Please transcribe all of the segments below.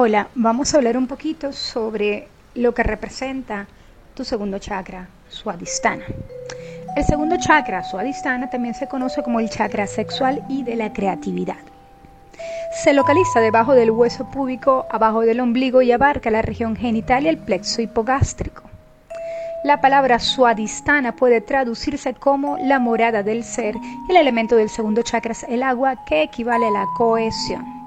Hola, vamos a hablar un poquito sobre lo que representa tu segundo chakra, Swadhisthana. El segundo chakra, Swadhisthana, también se conoce como el chakra sexual y de la creatividad. Se localiza debajo del hueso púbico, abajo del ombligo y abarca la región genital y el plexo hipogástrico. La palabra Swadhisthana puede traducirse como la morada del ser y el elemento del segundo chakra es el agua que equivale a la cohesión.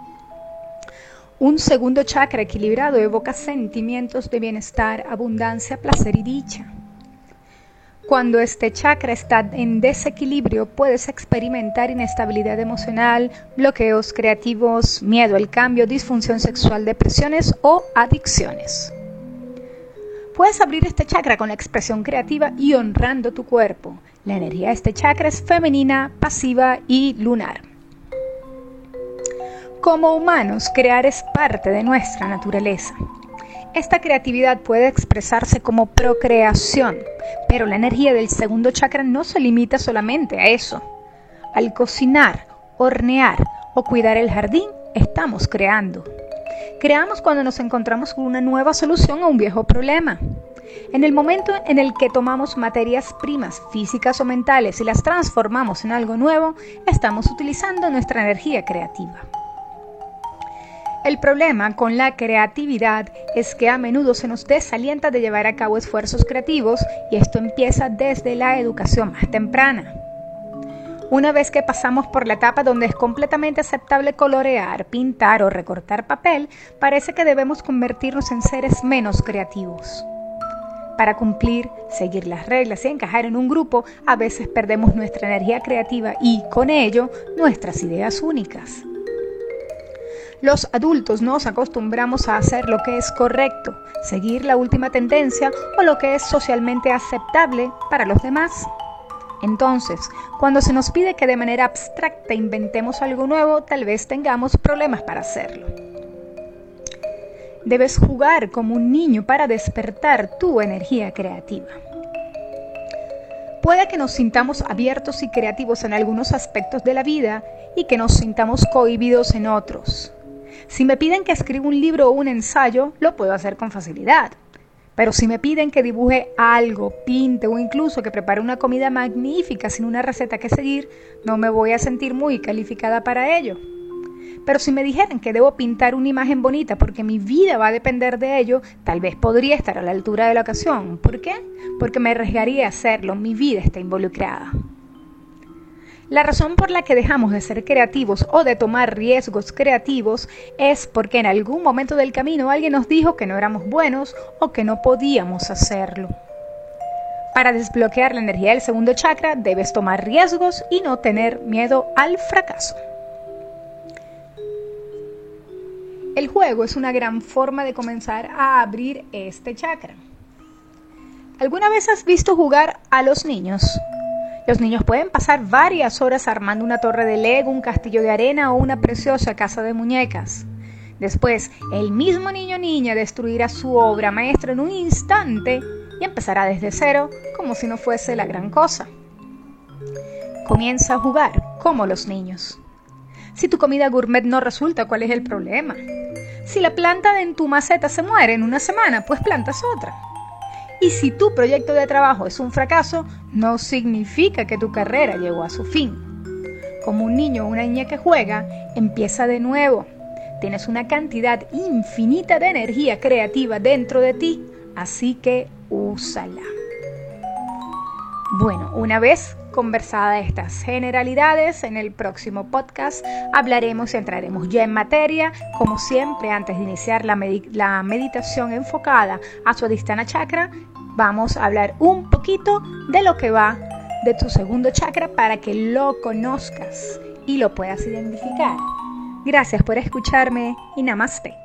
Un segundo chakra equilibrado evoca sentimientos de bienestar, abundancia, placer y dicha. Cuando este chakra está en desequilibrio, puedes experimentar inestabilidad emocional, bloqueos creativos, miedo al cambio, disfunción sexual, depresiones o adicciones. Puedes abrir este chakra con la expresión creativa y honrando tu cuerpo. La energía de este chakra es femenina, pasiva y lunar. Como humanos, crear es parte de nuestra naturaleza. Esta creatividad puede expresarse como procreación, pero la energía del segundo chakra no se limita solamente a eso. Al cocinar, hornear o cuidar el jardín, estamos creando. Creamos cuando nos encontramos con una nueva solución a un viejo problema. En el momento en el que tomamos materias primas físicas o mentales y las transformamos en algo nuevo, estamos utilizando nuestra energía creativa. El problema con la creatividad es que a menudo se nos desalienta de llevar a cabo esfuerzos creativos y esto empieza desde la educación más temprana. Una vez que pasamos por la etapa donde es completamente aceptable colorear, pintar o recortar papel, parece que debemos convertirnos en seres menos creativos. Para cumplir, seguir las reglas y encajar en un grupo, a veces perdemos nuestra energía creativa y, con ello, nuestras ideas únicas. Los adultos nos acostumbramos a hacer lo que es correcto, seguir la última tendencia o lo que es socialmente aceptable para los demás. Entonces, cuando se nos pide que de manera abstracta inventemos algo nuevo, tal vez tengamos problemas para hacerlo. Debes jugar como un niño para despertar tu energía creativa. Puede que nos sintamos abiertos y creativos en algunos aspectos de la vida y que nos sintamos cohibidos en otros. Si me piden que escriba un libro o un ensayo, lo puedo hacer con facilidad. Pero si me piden que dibuje algo, pinte o incluso que prepare una comida magnífica sin una receta que seguir, no me voy a sentir muy calificada para ello. Pero si me dijeran que debo pintar una imagen bonita porque mi vida va a depender de ello, tal vez podría estar a la altura de la ocasión. ¿Por qué? Porque me arriesgaría a hacerlo, mi vida está involucrada. La razón por la que dejamos de ser creativos o de tomar riesgos creativos es porque en algún momento del camino alguien nos dijo que no éramos buenos o que no podíamos hacerlo. Para desbloquear la energía del segundo chakra debes tomar riesgos y no tener miedo al fracaso. El juego es una gran forma de comenzar a abrir este chakra. ¿Alguna vez has visto jugar a los niños? Los niños pueden pasar varias horas armando una torre de Lego, un castillo de arena o una preciosa casa de muñecas. Después, el mismo niño niña destruirá su obra maestra en un instante y empezará desde cero como si no fuese la gran cosa. Comienza a jugar como los niños. Si tu comida gourmet no resulta, ¿cuál es el problema? Si la planta en tu maceta se muere en una semana, pues plantas otra. Y si tu proyecto de trabajo es un fracaso, no significa que tu carrera llegó a su fin. Como un niño o una niña que juega, empieza de nuevo. Tienes una cantidad infinita de energía creativa dentro de ti, así que úsala. Bueno, una vez conversadas estas generalidades, en el próximo podcast hablaremos y entraremos ya en materia. Como siempre, antes de iniciar la, meditación enfocada a su Adhisthana Chakra, vamos a hablar un poquito de lo que va de tu segundo chakra para que lo conozcas y lo puedas identificar. Gracias por escucharme y namaste.